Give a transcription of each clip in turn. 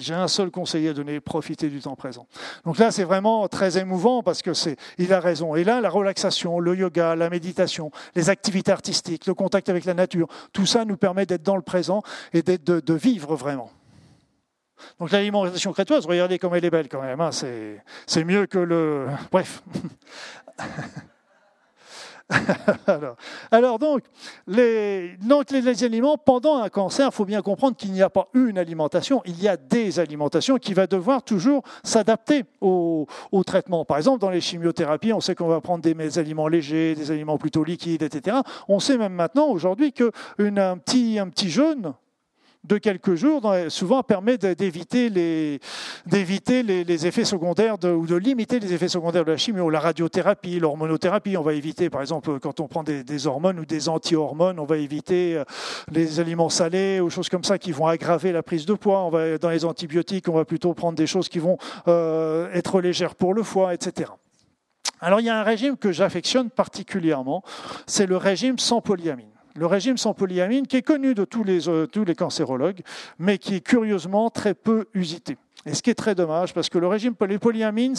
J'ai un seul conseiller à donner, profitez du temps présent. Donc là, c'est vraiment très émouvant parce que c'est, il a raison. Et là, la relaxation, le yoga, la méditation, les activités artistiques, le contact avec la nature, tout ça nous permet d'être dans le présent et de, vivre vraiment. Donc l'alimentation crétoise, regardez comme elle est belle quand même. Hein, c'est, c'est mieux que le. Bref. alors, donc, les, donc, les, aliments, pendant un cancer, il faut bien comprendre qu'il n'y a pas une alimentation, il y a des alimentations qui va devoir toujours s'adapter au, traitement. Par exemple, dans les chimiothérapies, on sait qu'on va prendre des, aliments légers, des aliments plutôt liquides, etc. On sait même maintenant, aujourd'hui, qu'un petit, un petit jeûne de quelques jours, souvent permet d'éviter les, effets secondaires ou de limiter les effets secondaires de la chimie ou la radiothérapie, l'hormonothérapie. On va éviter, par exemple, quand on prend des, hormones ou des anti-hormones, on va éviter euh, les aliments salés ou choses comme ça qui vont aggraver la prise de poids. Dans les antibiotiques, on va plutôt prendre des choses qui vont euh, être légères pour le foie, etc. Alors il y a un régime que j'affectionne particulièrement, c'est le régime sans polyamine le régime sans polyamine, qui est connu de tous les, euh, tous les cancérologues, mais qui est curieusement très peu usité. Et ce qui est très dommage, parce que le régime, les polyamines,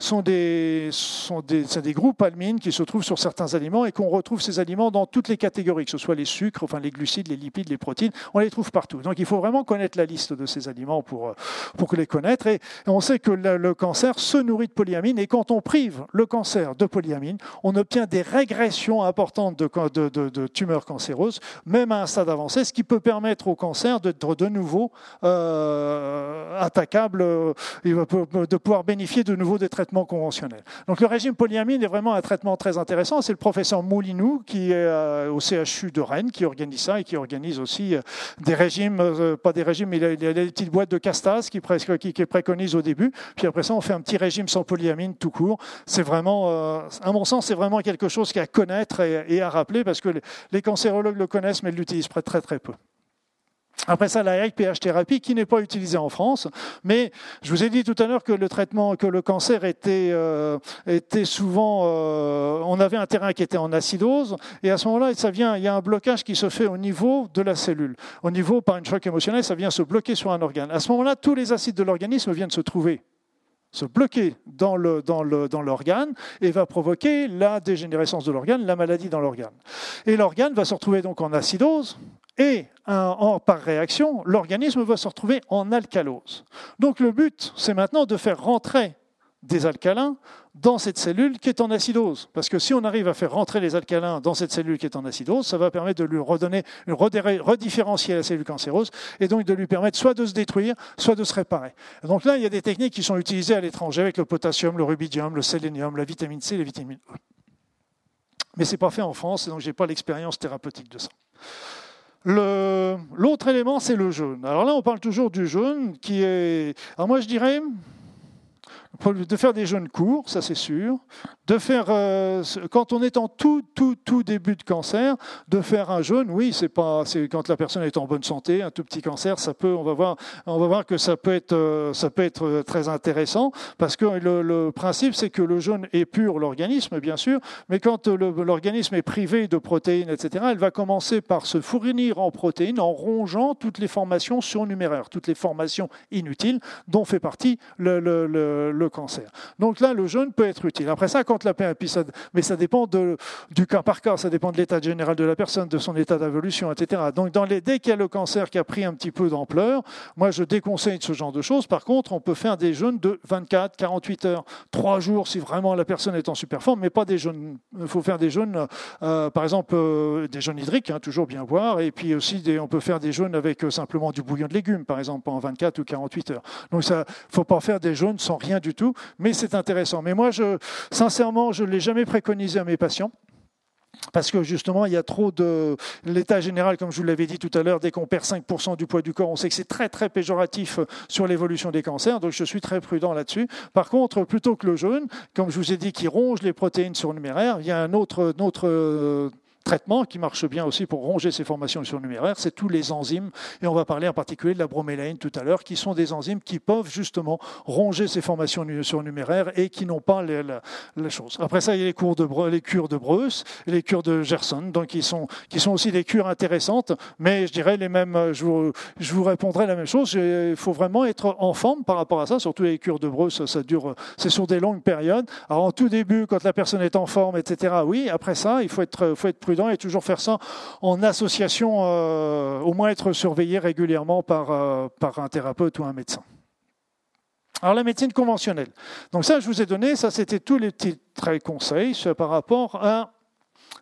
sont des, sont des, des groupes amines qui se trouvent sur certains aliments et qu'on retrouve ces aliments dans toutes les catégories, que ce soit les sucres, enfin les glucides, les lipides, les protéines, on les trouve partout. Donc il faut vraiment connaître la liste de ces aliments pour, euh, pour les connaître. Et on sait que le, cancer se nourrit de polyamines et quand on prive le cancer de polyamines, on obtient des régressions importantes de, de, de, tumeurs cancéreuses, même à un stade avancé, ce qui peut permettre au cancer d'être de nouveau euh, attaquable euh, de pouvoir bénéficier de nouveau des traitements conventionnels. Donc le régime polyamine est vraiment un traitement très intéressant. C'est le professeur Moulinou qui est euh, au CHU de Rennes qui organise ça et qui organise aussi euh, des régimes, pas des régimes, mais il y a des petites boîtes de castase qui, qui préconise au début. Puis après ça, on fait un petit régime sans polyamine tout court. C'est vraiment, à mon sens, c'est vraiment quelque chose qui à connaître et, à rappeler parce que les cancérologues le connaissent mais l'utilisent très très peu. Après ça, la pH thérapie qui n'est pas utilisée en France, mais je vous ai dit tout à l'heure que le traitement, que le cancer était, euh, était souvent, euh, on avait un terrain qui était en acidose, et à ce moment-là, ça vient, il y a un blocage qui se fait au niveau de la cellule, au niveau par une choc émotionnel, ça vient se bloquer sur un organe. À ce moment-là, tous les acides de l'organisme viennent se trouver se bloquer dans l'organe le, dans le, dans et va provoquer la dégénérescence de l'organe, la maladie dans l'organe. Et l'organe va se retrouver donc en acidose, et par réaction, l'organisme va se retrouver en alcalose. Donc le but, c'est maintenant de faire rentrer des alcalins dans cette cellule qui est en acidose. Parce que si on arrive à faire rentrer les alcalins dans cette cellule qui est en acidose, ça va permettre de lui redonner, redifférencier la cellule cancéreuse et donc de lui permettre soit de se détruire, soit de se réparer. donc là, il y a des techniques qui sont utilisées à l'étranger avec le potassium, le rubidium, le sélénium, la vitamine C, les vitamines E. Mais ce n'est pas fait en France, et donc je n'ai pas l'expérience thérapeutique de ça. L'autre élément, c'est le jeûne. Alors là, on parle toujours du jeûne qui est. Alors moi, je dirais de faire des jeûnes courts, ça c'est sûr, de faire, euh, quand on est en tout, tout, tout début de cancer, de faire un jeûne, oui, c'est pas, c'est quand la personne est en bonne santé, un tout petit cancer, ça peut, on va voir, on va voir que ça peut être, euh, ça peut être euh, très intéressant, parce que le, principe, c'est que le jeûne pur l'organisme, bien sûr, mais quand l'organisme est privé de protéines, etc., elle va commencer par se fournir en protéines en rongeant toutes les formations surnuméraires, toutes les formations inutiles dont fait partie le cancer. Donc là, le jeûne peut être utile. Après ça, quand la mais ça dépend du cas par cas, ça dépend de l'état général de la personne, de son état d'évolution, etc. Donc dans les, dès qu'il y a le cancer qui a pris un petit peu d'ampleur, moi je déconseille ce genre de choses. Par contre, on peut faire des jeûnes de 24, 48 heures, 3 jours si vraiment la personne est en super forme, mais pas des jeûnes. Il faut faire des jeûnes, euh, par exemple, euh, des jeûnes hydriques, hein, toujours bien boire, et puis aussi on peut faire des jeûnes avec euh, simplement du bouillon de légumes, par exemple, en 24 ou 48 heures. Donc il ne faut pas faire des jeûnes sans rien du tout, mais c'est intéressant. Mais moi, je, sincèrement, je ne l'ai jamais préconisé à mes patients. Parce que justement, il y a trop de. L'état général, comme je vous l'avais dit tout à l'heure, dès qu'on perd 5% du poids du corps, on sait que c'est très, très péjoratif sur l'évolution des cancers. Donc, je suis très prudent là-dessus. Par contre, plutôt que le jeûne, comme je vous ai dit, qui ronge les protéines surnuméraires, il y a un autre, autre traitement qui marche bien aussi pour ronger ces formations surnuméraires, c'est tous les enzymes, et on va parler en particulier de la bromélaïne tout à l'heure, qui sont des enzymes qui peuvent justement ronger ces formations surnuméraires et qui n'ont pas les, choses. Après ça, il y a les, cours de, les cures de et les cures de Gerson, donc qui sont, qui sont aussi des cures intéressantes, mais je dirais les mêmes, je vous, répondrai la même chose, il faut vraiment être en forme par rapport à ça, surtout les cures de Bruce, ça dure, c'est sur des longues périodes. Alors en tout début, quand la personne est en forme, etc., oui, après ça, il faut être, faut être prudent et toujours faire ça en association, euh, au moins être surveillé régulièrement par, euh, par un thérapeute ou un médecin. Alors la médecine conventionnelle. Donc ça, je vous ai donné, ça c'était tous les petits conseils par rapport à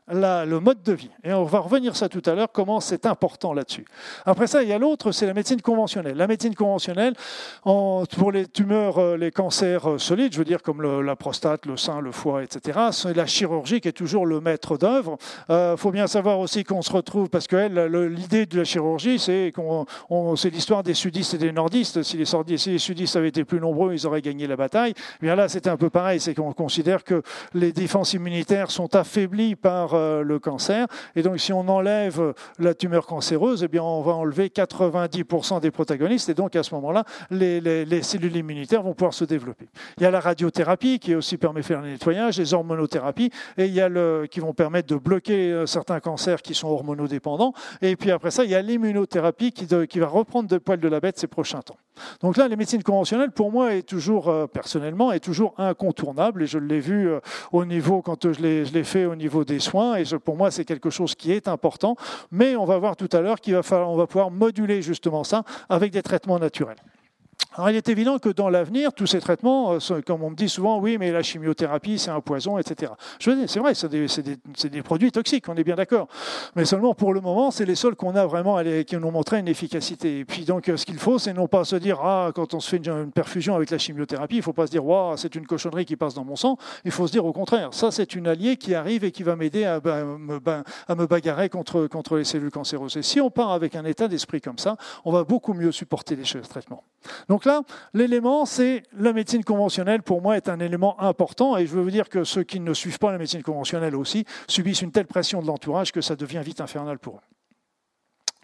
le mode de vie. Et on va revenir ça tout à l'heure, comment c'est important là-dessus. Après ça, il y a l'autre, c'est la médecine conventionnelle. La médecine conventionnelle, pour les tumeurs, euh, les cancers euh, solides, je veux dire comme la prostate, le sein, le foie, etc., c'est la chirurgie qui est toujours le maître d'œuvre. Il euh, faut bien savoir aussi qu'on se retrouve, parce que l'idée de la chirurgie, c'est qu'on, l'histoire des sudistes et des nordistes. Si les, si les sudistes avaient été plus nombreux, ils auraient gagné la bataille. bien là, c'était un peu pareil, c'est qu'on considère que les défenses immunitaires sont affaiblies par euh, le cancer. Et donc, si on enlève la tumeur cancéreuse, eh bien, on va enlever 90% des protagonistes. Et donc, à ce moment-là, les, cellules immunitaires vont pouvoir se développer. Il y a la radiothérapie qui aussi permet de faire le nettoyage, les hormonothérapies, et il y a le, qui vont permettre de bloquer euh, certains cancers qui sont hormonodépendants. Et puis après ça, il y a l'immunothérapie qui, qui va reprendre de poil de la bête ces prochains temps. Donc là, les médecines conventionnelles, pour moi, est toujours, euh, personnellement, est toujours incontournable. Et je l'ai vu au niveau, quand je l'ai fait au niveau des soins, et pour moi c'est quelque chose qui est important, mais on va voir tout à l'heure qu'on va, va pouvoir moduler justement ça avec des traitements naturels. Alors, il est évident que dans l'avenir, tous ces traitements, euh, comme on me dit souvent, oui, mais la chimiothérapie, c'est un poison, etc. C'est vrai, c'est des, produits toxiques, on est bien d'accord. Mais seulement pour le moment, c'est les seuls qu'on a vraiment, qui nous ont montré une efficacité. Et puis donc, ce qu'il faut, c'est non pas se dire, ah, quand on se fait une, perfusion avec la chimiothérapie, il ne faut pas se dire, waouh, c'est une cochonnerie qui passe dans mon sang. Il faut se dire au contraire, ça, c'est une alliée qui arrive et qui va m'aider à, à, me bagarrer contre, les cellules cancéreuses. Et si on part avec un état d'esprit comme ça, on va beaucoup mieux supporter les traitements. Là, l'élément, c'est la médecine conventionnelle, pour moi, est un élément important. Et je veux vous dire que ceux qui ne suivent pas la médecine conventionnelle aussi subissent une telle pression de l'entourage que ça devient vite infernal pour eux.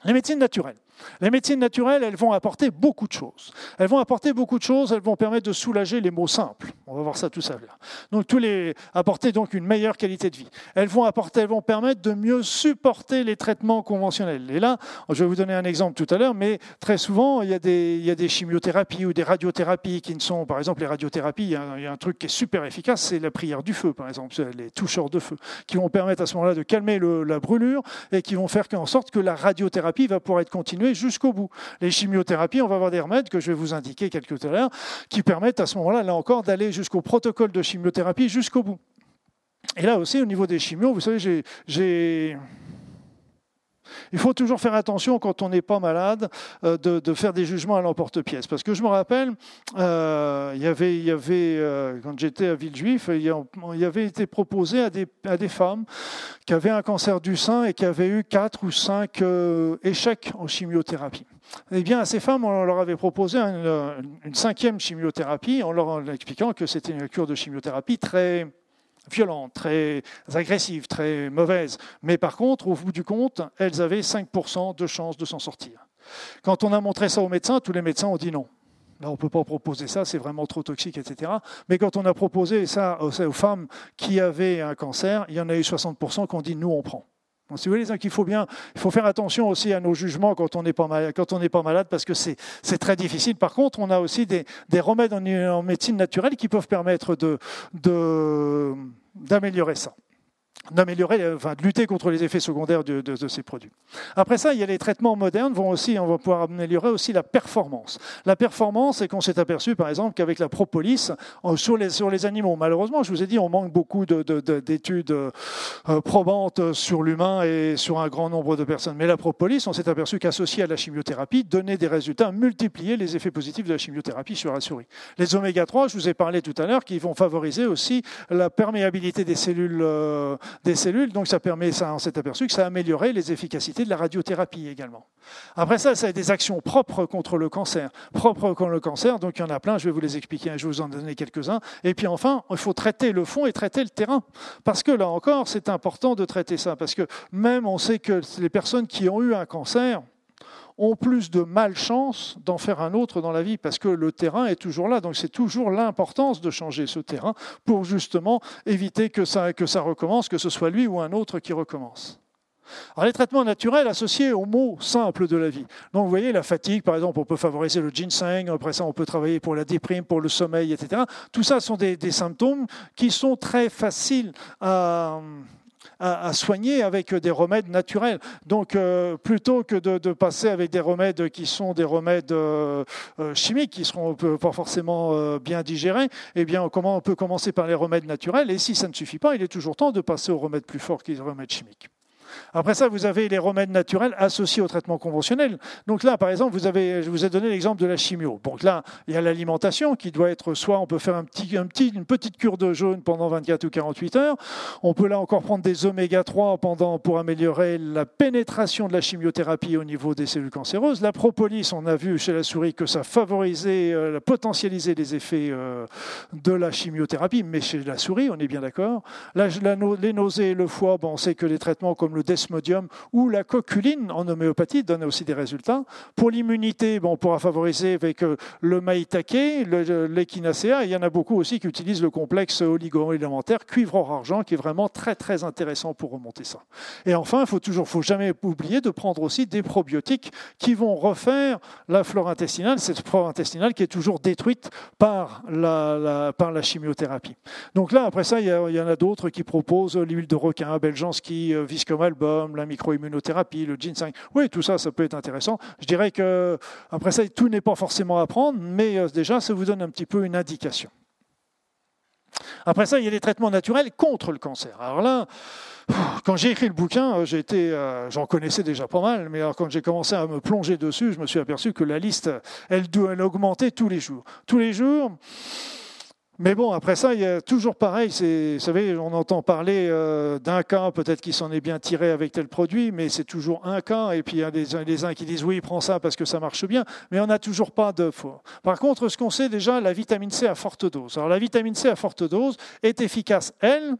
Les médecines naturelles. Les médecines naturelles, elles vont apporter beaucoup de choses. Elles vont apporter beaucoup de choses, elles vont permettre de soulager les maux simples. On va voir ça tout à l'heure. Donc, les, apporter donc une meilleure qualité de vie. Elles vont permettre de mieux supporter les traitements conventionnels. Et là, je vais vous donner un exemple tout à l'heure, mais très souvent, il y, a des, chimiothérapies ou des radiothérapies qui ne sont, par exemple, les radiothérapies, il y a, il y a un truc qui est super efficace, c'est la prière du feu, par exemple, les toucheurs de feu, qui vont permettre à ce moment-là de calmer la brûlure et qui vont faire en sorte que la radiothérapie va pouvoir être continuée jusqu'au bout. Les chimiothérapies, on va avoir des remèdes que je vais vous indiquer quelques tout qui permettent à ce moment-là, là encore, d'aller jusqu'au protocole de chimiothérapie jusqu'au bout. Et là aussi, au niveau des chimios, vous savez, j'ai il faut toujours faire attention quand on n'est pas malade euh, de, faire des jugements à l'emporte-pièce. Parce que je me rappelle, euh, y avait, euh, quand j'étais à Villejuif, il y avait été proposé à des, femmes qui avaient un cancer du sein et qui avaient eu quatre ou cinq échecs en chimiothérapie. Eh bien, à ces femmes, on leur avait proposé une, cinquième chimiothérapie en leur expliquant que c'était une cure de chimiothérapie très violente, très agressive, très mauvaise. Mais par contre, au bout du compte, elles avaient 5% de chances de s'en sortir. Quand on a montré ça aux médecins, tous les médecins ont dit non. Là, on ne peut pas proposer ça, c'est vraiment trop toxique, etc. Mais quand on a proposé ça aux femmes qui avaient un cancer, il y en a eu 60% qui ont dit nous, on prend. Si vous voulez, il faut bien, il faut faire attention aussi à nos jugements quand on n'est pas malade, parce que c'est très difficile. Par contre, on a aussi des, des remèdes en, médecine naturelle qui peuvent permettre d'améliorer ça d'améliorer, enfin, de lutter contre les effets secondaires de, ces produits. Après ça, il y a les traitements modernes vont aussi, on va pouvoir améliorer aussi la performance. La performance, c'est qu'on s'est aperçu, par exemple, qu'avec la propolis sur les, sur les animaux, malheureusement, je vous ai dit, on manque beaucoup d'études euh, probantes sur l'humain et sur un grand nombre de personnes. Mais la propolis, on s'est aperçu qu'associée à la chimiothérapie, donnait des résultats, multiplier les effets positifs de la chimiothérapie sur la souris. Les oméga 3, je vous ai parlé tout à l'heure, qui vont favoriser aussi la perméabilité des cellules euh, des cellules. Donc ça permet, ça, on s'est aperçu que ça améliorait les efficacités de la radiothérapie également. Après ça, ça a des actions propres contre le cancer. Propres contre le cancer, donc il y en a plein, je vais vous les expliquer, je vais vous en donner quelques-uns. Et puis enfin, il faut traiter le fond et traiter le terrain. Parce que là encore, c'est important de traiter ça. Parce que même on sait que les personnes qui ont eu un cancer, ont plus de malchance d'en faire un autre dans la vie parce que le terrain est toujours là. Donc c'est toujours l'importance de changer ce terrain pour justement éviter que ça, recommence, que ce soit lui ou un autre qui recommence. Alors, les traitements naturels associés aux mots simples de la vie. Donc, vous voyez, la fatigue, par exemple, on peut favoriser le ginseng, après ça, on peut travailler pour la déprime, pour le sommeil, etc. Tout ça sont des symptômes qui sont très faciles à, à, soigner avec des remèdes naturels. Donc, euh, plutôt que de, passer avec des remèdes qui sont des remèdes euh, euh, chimiques, qui ne seront pas forcément bien digérés, eh bien, on peut commencer par les remèdes naturels? Et si ça ne suffit pas, il est toujours temps de passer aux remèdes plus forts que les remèdes chimiques. Après ça, vous avez les remèdes naturels associés au traitement conventionnel. Donc là, par exemple, vous avez, je vous ai donné l'exemple de la chimio. Donc là, il y a l'alimentation qui doit être soit on peut faire un petit, un petit, une petite cure de jaune pendant 24 ou 48 heures. On peut là encore prendre des oméga 3 pendant, pour améliorer la pénétration de la chimiothérapie au niveau des cellules cancéreuses. La propolis, on a vu chez la souris que ça favorisait, euh, potentialisait les effets euh, de la chimiothérapie, mais chez la souris, on est bien d'accord. les nausées et le foie, bon, on sait que les traitements comme le desmodium ou la coculine en homéopathie donnent aussi des résultats. Pour l'immunité, bon, on pourra favoriser avec euh, le maïtake, l'échinacea. Il y en a beaucoup aussi qui utilisent le complexe oligo-élémentaire cuivre-or-argent qui est vraiment très très intéressant pour remonter ça. Et enfin, il faut toujours, faut jamais oublier de prendre aussi des probiotiques qui vont refaire la flore intestinale, cette flore intestinale qui est toujours détruite par la, par la chimiothérapie. Donc là, après ça, il y, en a d'autres qui proposent l'huile de requin, Beljanski, euh, Viscomal la microimmunothérapie, le ginseng. Oui, tout ça, ça peut être intéressant. Je dirais que, après ça, tout n'est pas forcément à prendre, mais euh, déjà, ça vous donne un petit peu une indication. Après ça, il y a les traitements naturels contre le cancer. Alors là, quand j'ai écrit le bouquin, euh, euh, j'en connaissais déjà pas mal, mais alors quand j'ai commencé à me plonger dessus, je me suis aperçu que la liste, elle, elle augmentait tous les jours. Tous les jours, mais bon, après ça, il y a toujours pareil. Vous savez, on entend parler euh, d'un cas, peut-être qu'il s'en est bien tiré avec tel produit, mais c'est toujours un cas. Et puis il y a des, uns qui disent oui, prends ça parce que ça marche bien, mais on n'a toujours pas de faux. Par contre, ce qu'on sait déjà, la vitamine C à forte dose. Alors la vitamine C à forte dose est efficace, elle,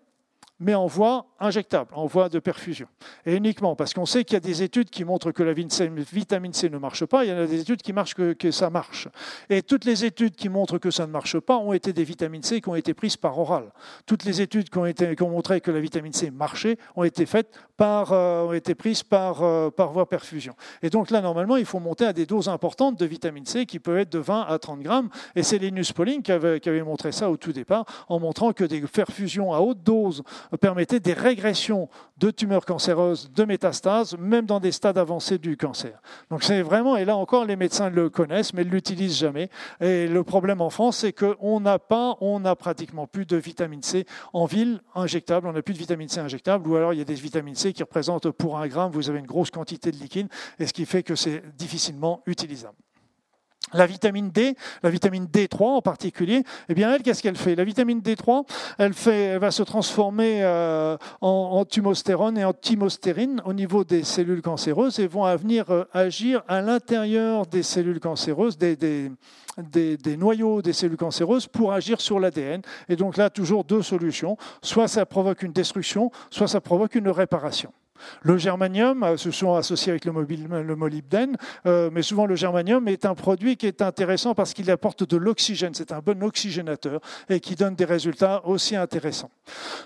mais en voie injectable, en voie de perfusion. Et uniquement parce qu'on sait qu'il y a des études qui montrent que la vitamine C ne marche pas, il y en a des études qui marchent que, ça marche. Et toutes les études qui montrent que ça ne marche pas ont été des vitamines C qui ont été prises par oral. Toutes les études qui ont, montré que la vitamine C marchait ont été faites par, euh, ont été prises par, euh, par voie perfusion. Et donc là, normalement, il faut monter à des doses importantes de vitamine C qui peuvent être de 20 à 30 grammes. Et c'est Linus Pauling qui avait montré ça au tout départ en montrant que des perfusions à haute dose permettait des régressions de tumeurs cancéreuses, de métastases, même dans des stades avancés du cancer. Donc c'est vraiment, et là encore, les médecins le connaissent, mais ne l'utilisent jamais. Et le problème en France, c'est qu'on n'a pas, on n'a pratiquement plus de vitamine C en ville injectable. On n'a plus de vitamine C injectable, ou alors il y a des vitamines C qui représentent pour un gramme, vous avez une grosse quantité de liquide, et ce qui fait que c'est difficilement utilisable. La vitamine D, la vitamine D3 en particulier, eh bien elle, qu'est-ce qu'elle fait? La vitamine D3, elle, fait, elle va se transformer euh, en, thymostérone et en thymostérine au niveau des cellules cancéreuses et vont venir euh, agir à l'intérieur des cellules cancéreuses, des, des, des, noyaux des cellules cancéreuses pour agir sur l'ADN. Et donc là, toujours deux solutions. Soit ça provoque une destruction, soit ça provoque une réparation. Le germanium, euh, se sont associés avec le, molybdène, euh, mais souvent le germanium est un produit qui est intéressant parce qu'il apporte de l'oxygène. C'est un bon oxygénateur et qui donne des résultats aussi intéressants.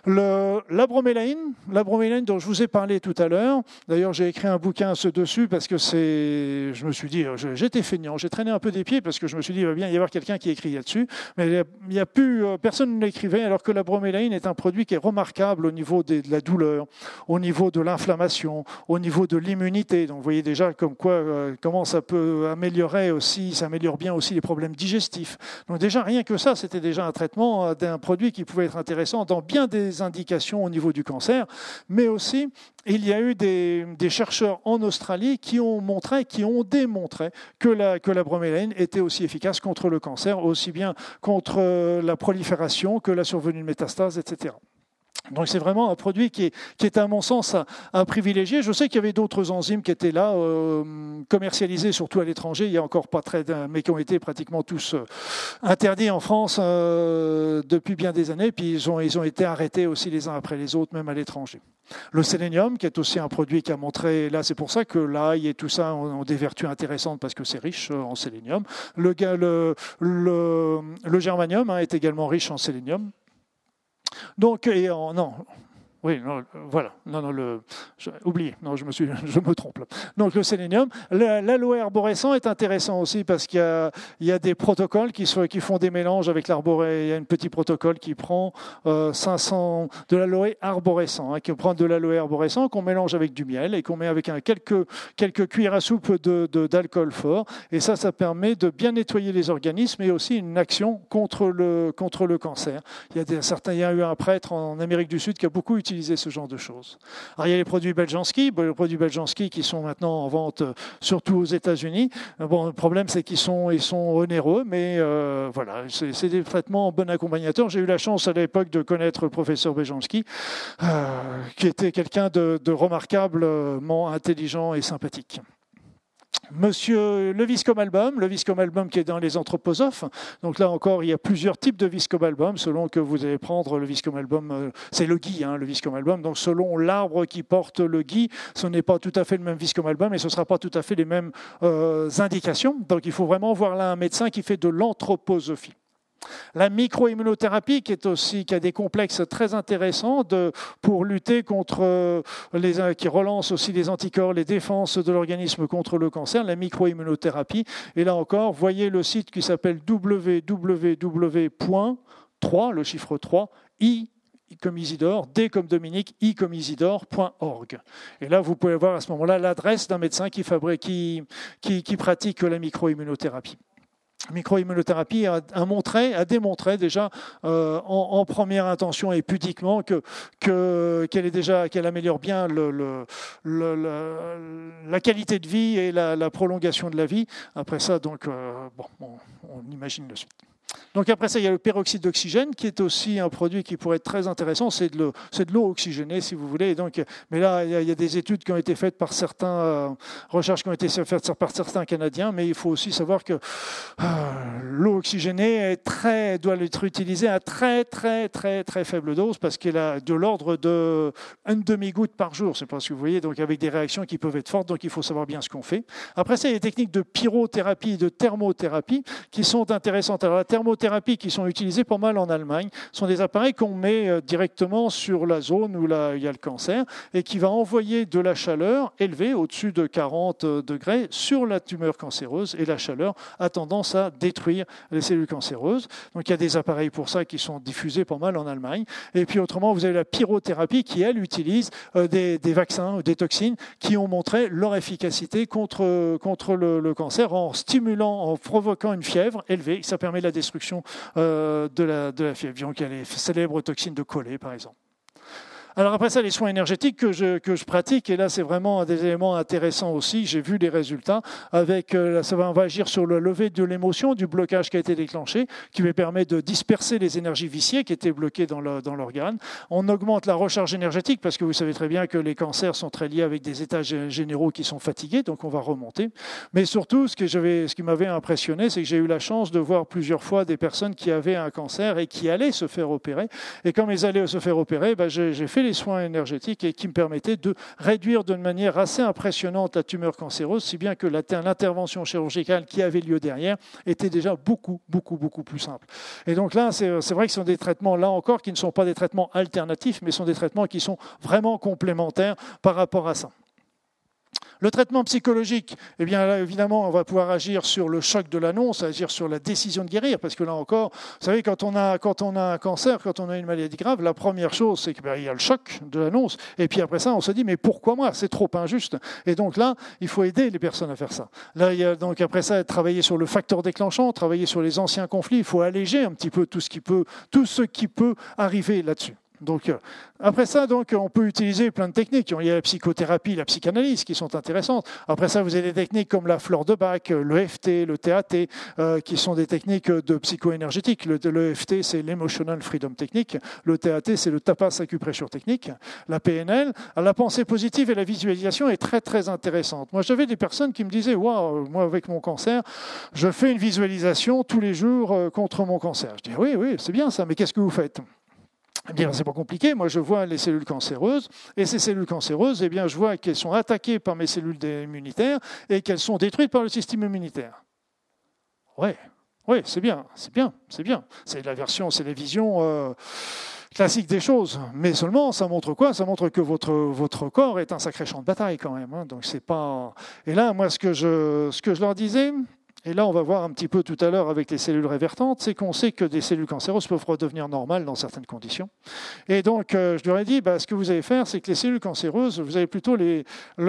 la bromélaïne, la bromélaïne dont je vous ai parlé tout à l'heure, d'ailleurs j'ai écrit un bouquin ce dessus parce que c'est, je me suis dit, j'étais feignant, j'ai traîné un peu des pieds parce que je me suis dit, il va bien y avoir quelqu'un qui écrit là-dessus, mais il y a plus, euh, personne ne l'écrivait alors que la bromélaïne est un produit qui est remarquable au niveau de la douleur, au niveau de l'inflammation au niveau de l'immunité. Donc vous voyez déjà comme quoi, euh, comment ça peut améliorer aussi, ça améliore bien aussi les problèmes digestifs. Donc déjà, rien que ça, c'était déjà un traitement euh, d'un produit qui pouvait être intéressant dans bien des indications au niveau du cancer, mais aussi il y a eu des, chercheurs en Australie qui ont démontré que la, que la bromélaïne était aussi efficace contre le cancer, aussi bien contre euh, la prolifération que la survenue de métastases, etc. Donc c'est vraiment un produit qui est, qui est à mon sens à, privilégier. Je sais qu'il y avait d'autres enzymes qui étaient là, euh, commercialisées surtout à l'étranger, il y a encore pas très, mais qui ont été pratiquement tous euh, interdits en France euh, depuis bien des années. Puis ils ont, ils ont été arrêtés aussi les uns après les autres, même à l'étranger. Le sélénium, qui est aussi un produit qui a montré, là c'est pour ça que l'ail et tout ça ont, des vertus intéressantes parce que c'est riche en sélénium. Le germanium hein, est également riche en sélénium. Donc, et non, oui, non, voilà. Non, non, le, oublié. Non, je me suis, je me trompe. Donc le sélénium, l'aloe arborescent est intéressant aussi parce qu'il y y a des protocoles qui, sont, qui font des mélanges avec l'arboré. Il y a un petit protocole qui prend 500 euh, de l'aloe arborescent, hein, qui prend de l'aloe arborescent qu'on mélange avec du miel et qu'on met avec un, quelques quelques cuillères à soupe de, d'alcool fort. Et ça, ça permet de bien nettoyer les organismes et aussi une action contre le contre le cancer. Il y a des, certains, il y a eu un prêtre en Amérique du Sud qui a beaucoup utilisé ce genre de choses. Alors, il y a les produits Beljanski, les produits Beljanski qui sont maintenant en vente euh, surtout aux États-Unis. Euh, bon, le problème, c'est qu'ils sont, ils sont onéreux, mais euh, voilà, c'est des traitements bon accompagnateur. J'ai eu la chance à l'époque de connaître le professeur Beljanski, qui était quelqu'un de remarquablement intelligent et sympathique. Monsieur le Viscom Album, le Viscom Album qui est dans les anthroposophes. Donc là encore, il y a plusieurs types de Viscom Album selon que vous allez prendre le Viscom Album. Euh, c'est le gui, hein, le Viscom Album. Donc selon l'arbre qui porte le gui, ce n'est pas tout à fait le même Viscom Album et ce ne sera pas tout à fait les mêmes euh, indications. Donc il faut vraiment voir là un médecin qui fait de l'anthroposophie. La microimmunothérapie, qui, qui a des complexes très intéressants pour lutter contre euh, les, qui relance aussi les anticorps, les défenses de l'organisme contre le cancer, la microimmunothérapie. Et là encore, voyez le site qui s'appelle www.3, le chiffre 3, i comme Isidore, D comme Dominique, I comme Isidore.org. Et là, vous pouvez voir à ce moment-là l'adresse d'un médecin qui, qui pratique la microimmunothérapie microimmunothérapie a, a, montré, a démontré déjà euh, en, première intention et pudiquement que qu'elle est déjà qu'elle améliore bien la qualité de vie et la, prolongation de la vie. Après ça, donc euh, on imagine le suite. Donc après ça, il y a le peroxyde d'oxygène qui est aussi un produit qui pourrait être très intéressant. C'est de l'eau, oxygénée, si vous voulez. donc, mais là, il y, a, des études qui ont été faites par certains euh, recherches qui ont été faites par certains Canadiens. Mais il faut aussi savoir que euh, l'eau oxygénée doit être utilisée à très très très très faible dose parce qu'elle a de l'ordre de une demi goutte par jour. C'est pas ce que vous voyez. Donc avec des réactions qui peuvent être fortes. Donc il faut savoir bien ce qu'on fait. Après ça, il y a des techniques de pyrothérapie, de thermothérapie qui sont intéressantes. Thermothérapies qui sont utilisées pas mal en Allemagne sont des appareils qu'on met euh, directement sur la zone où il y a le cancer et qui va envoyer de la chaleur élevée au-dessus de 40 euh, degrés sur la tumeur cancéreuse et la chaleur a tendance à détruire les cellules cancéreuses. Donc il y a des appareils pour ça qui sont diffusés pas mal en Allemagne. Et puis autrement, vous avez la pyrothérapie qui, elle, utilise euh, des, vaccins ou des toxines qui ont montré leur efficacité contre, contre le, le cancer en stimulant, en provoquant une fièvre élevée. Ça permet la destruction euh, de, la, de la fièvre. Donc il y a les célèbres toxines de collet, par exemple. Alors après ça, les soins énergétiques que je, que je pratique, et là c'est vraiment un des éléments intéressants aussi, j'ai vu les résultats, avec, euh, ça va, on va agir sur le lever de l'émotion, du blocage qui a été déclenché, qui me permet de disperser les énergies viciées qui étaient bloquées dans l'organe. On augmente la recharge énergétique, parce que vous savez très bien que les cancers sont très liés avec des états généraux qui sont fatigués, donc on va remonter. Mais surtout, ce, que ce qui m'avait impressionné, c'est que j'ai eu la chance de voir plusieurs fois des personnes qui avaient un cancer et qui allaient se faire opérer. Et comme ils allaient se faire opérer, ben, j'ai fait les soins énergétiques et qui me permettaient de réduire d'une manière assez impressionnante la tumeur cancéreuse, si bien que l'intervention chirurgicale qui avait lieu derrière était déjà beaucoup, beaucoup, beaucoup plus simple. Et donc là, c'est vrai que ce sont des traitements, là encore, qui ne sont pas des traitements alternatifs, mais sont des traitements qui sont vraiment complémentaires par rapport à ça. Le traitement psychologique, eh bien là, évidemment, on va pouvoir agir sur le choc de l'annonce, agir sur la décision de guérir, parce que là encore, vous savez, quand on a, quand on a un cancer, quand on a une maladie grave, la première chose, c'est qu'il ben, y a le choc de l'annonce, et puis après ça, on se dit, mais pourquoi moi? C'est trop injuste. Et donc là, il faut aider les personnes à faire ça. Là, il y a donc après ça, travailler sur le facteur déclenchant, travailler sur les anciens conflits, il faut alléger un petit peu tout ce qui peut, tout ce qui peut arriver là-dessus. Donc, euh, après ça, donc, on peut utiliser plein de techniques. Il y a la psychothérapie, la psychanalyse qui sont intéressantes. Après ça, vous avez des techniques comme la fleur de Bach, le FT, le TAT, euh, qui sont des techniques de psycho-énergétique. Le, le, c'est l'Emotional Freedom Technique. Le TAT, c'est le Tapas Acupressure Technique. La PNL, la pensée positive et la visualisation est très, très intéressante. Moi, j'avais des personnes qui me disaient, waouh, moi, avec mon cancer, je fais une visualisation tous les jours euh, contre mon cancer. Je dis, oui, oui, c'est bien ça, mais qu'est-ce que vous faites? Eh bien, c'est pas compliqué. Moi, je vois les cellules cancéreuses, et ces cellules cancéreuses, eh bien, je vois qu'elles sont attaquées par mes cellules immunitaires et qu'elles sont détruites par le système immunitaire. Ouais, oui, c'est bien, c'est bien, c'est bien. C'est la version, c'est les visions euh, des choses. Mais seulement, ça montre quoi? Ça montre que votre, votre corps est un sacré champ de bataille quand même. Hein. Donc c'est pas. Et là, moi, ce que je, ce que je leur disais, et là, on va voir un petit peu tout à l'heure avec les cellules révertantes, c'est qu'on sait que des cellules cancéreuses peuvent redevenir normales dans certaines conditions. Et donc, euh, je leur ai dit, bah, ce que vous allez faire, c'est que les cellules cancéreuses, vous allez plutôt,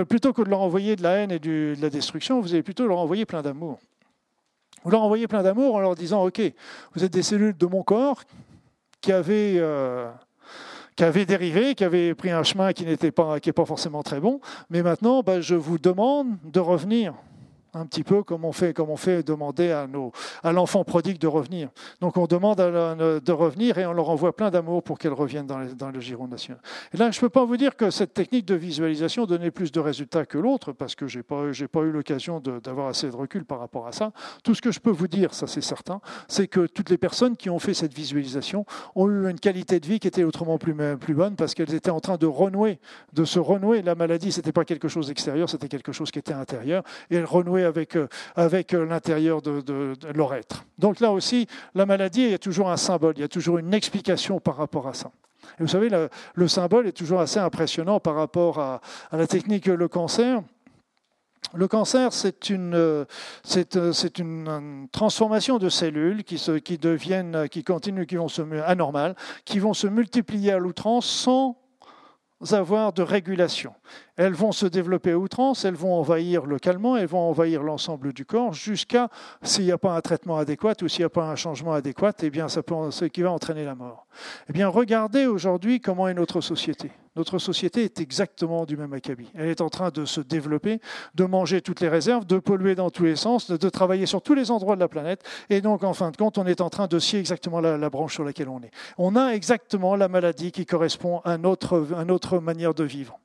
plutôt que de leur envoyer de la haine et de la destruction, vous allez plutôt leur envoyer plein d'amour. Vous leur envoyez plein d'amour en leur disant, OK, vous êtes des cellules de mon corps qui avaient... Euh, qui avaient dérivé, qui avaient pris un chemin qui n'était pas, qui pas forcément très bon, mais maintenant, bah, je vous demande de revenir un petit peu comme on fait, comme on fait demander à, l'enfant prodigue de revenir. Donc on demande de revenir et on leur envoie plein d'amour pour qu'elles reviennent dans, le giron national. Et là, je ne peux pas vous dire que cette technique de visualisation donnait plus de résultats que l'autre, parce que je n'ai pas eu l'occasion d'avoir assez de recul par rapport à ça. Tout ce que je peux vous dire, ça c'est certain, c'est que toutes les personnes qui ont fait cette visualisation ont eu une qualité de vie qui était autrement plus, plus bonne, parce qu'elles étaient en train de renouer, de se renouer. La maladie, ce n'était pas quelque chose d'extérieur, c'était quelque chose qui était intérieur, et elles renouaient avec, euh, avec euh, l'intérieur de, leur être. Donc là aussi, la maladie, il y a toujours un symbole, il y a toujours une explication par rapport à ça. Et vous savez, le, symbole est toujours assez impressionnant par rapport à, la technique le cancer. Le cancer, c'est une, c'est, une, transformation de cellules qui, se, qui deviennent, qui continuent, qui vont se anormales, qui vont se multiplier à l'outrance sans avoir de régulation. Elles vont se développer à outrance, elles vont envahir localement, elles vont envahir l'ensemble du corps jusqu'à, s'il n'y a pas un traitement adéquat ou s'il n'y a pas un changement adéquat, eh bien, ça peut, ce qui va entraîner la mort. Eh bien, regardez aujourd'hui comment est notre société. Notre société est exactement du même acabit. Elle est en train de se développer, de manger toutes les réserves, de polluer dans tous les sens, de, travailler sur tous les endroits de la planète. Et donc, en fin de compte, on est en train de scier exactement la, branche sur laquelle on est. On a exactement la maladie qui correspond à notre, manière de vivre.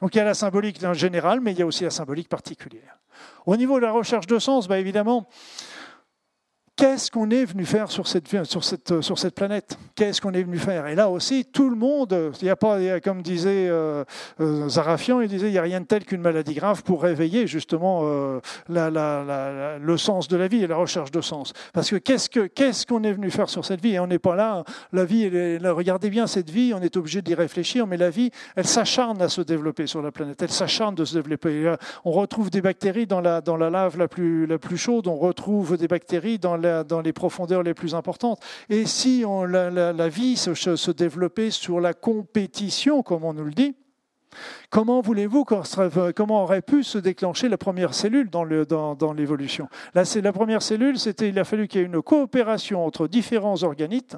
Donc il y a la symbolique en général, mais il y a aussi la symbolique particulière. Au niveau de la recherche de sens, bah évidemment, Qu'est-ce qu'on est venu faire sur cette, sur cette, sur cette planète? Qu'est-ce qu'on est venu faire? Et là aussi, tout le monde, il n'y a pas, comme disait euh, euh, Zarafian, il disait, il n'y a rien de tel qu'une maladie grave pour réveiller justement euh, la, la, le sens de la vie et la recherche de sens. Parce que qu'est-ce qu'on est venu faire sur cette vie? Et on n'est pas là, la vie, regardez bien cette vie, on est obligé d'y réfléchir, mais la vie, elle s'acharne à se développer sur la planète, elle s'acharne de se développer. On retrouve des bactéries dans la, dans la lave la plus, la plus chaude, on retrouve des bactéries dans dans les profondeurs les plus importantes. Et si la, vie se, développait sur la compétition, comme on nous le dit, Comment voulez-vous comment aurait pu se déclencher la première cellule dans, l'évolution? Là, c'est la première cellule, c'était il a fallu qu'il y ait une coopération entre différents organites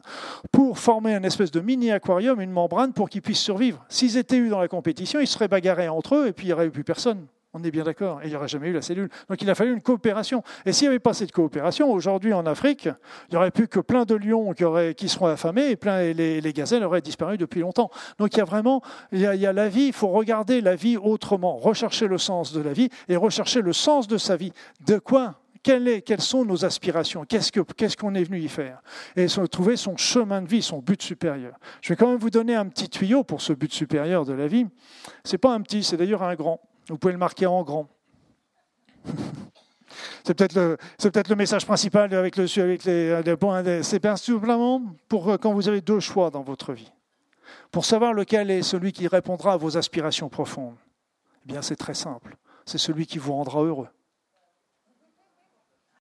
pour former une espèce de mini aquarium, une membrane pour qu'ils puissent survivre. S'ils étaient eu dans la compétition, ils seraient bagarrés entre eux et puis il n'y aurait plus personne. On est bien d'accord. Et il n'y aurait jamais eu la cellule. Donc il a fallu une coopération. Et s'il n'y avait pas cette coopération, aujourd'hui en Afrique, il n'y aurait plus que plein de lions qui, auraient, seront affamés et, plein, les, les, gazelles auraient disparu depuis longtemps. Donc il y a vraiment, il y a, la vie, il faut regarder la vie autrement, rechercher le sens de la vie et rechercher le sens de sa vie. De quoi? Quelles sont nos aspirations? Qu'est-ce qu'on ce qu'on est venu y faire? Et trouver son chemin de vie, son but supérieur. Je vais quand même vous donner un petit tuyau pour ce but supérieur de la vie. C'est pas un petit, c'est d'ailleurs un grand. Vous pouvez le marquer en grand. C'est peut-être le, message principal avec, le, avec les, les points. C'est bien simplement pour euh, quand vous avez deux choix dans votre vie. Pour savoir lequel est celui qui répondra à vos aspirations profondes. Eh bien, c'est très simple. C'est celui qui vous rendra heureux.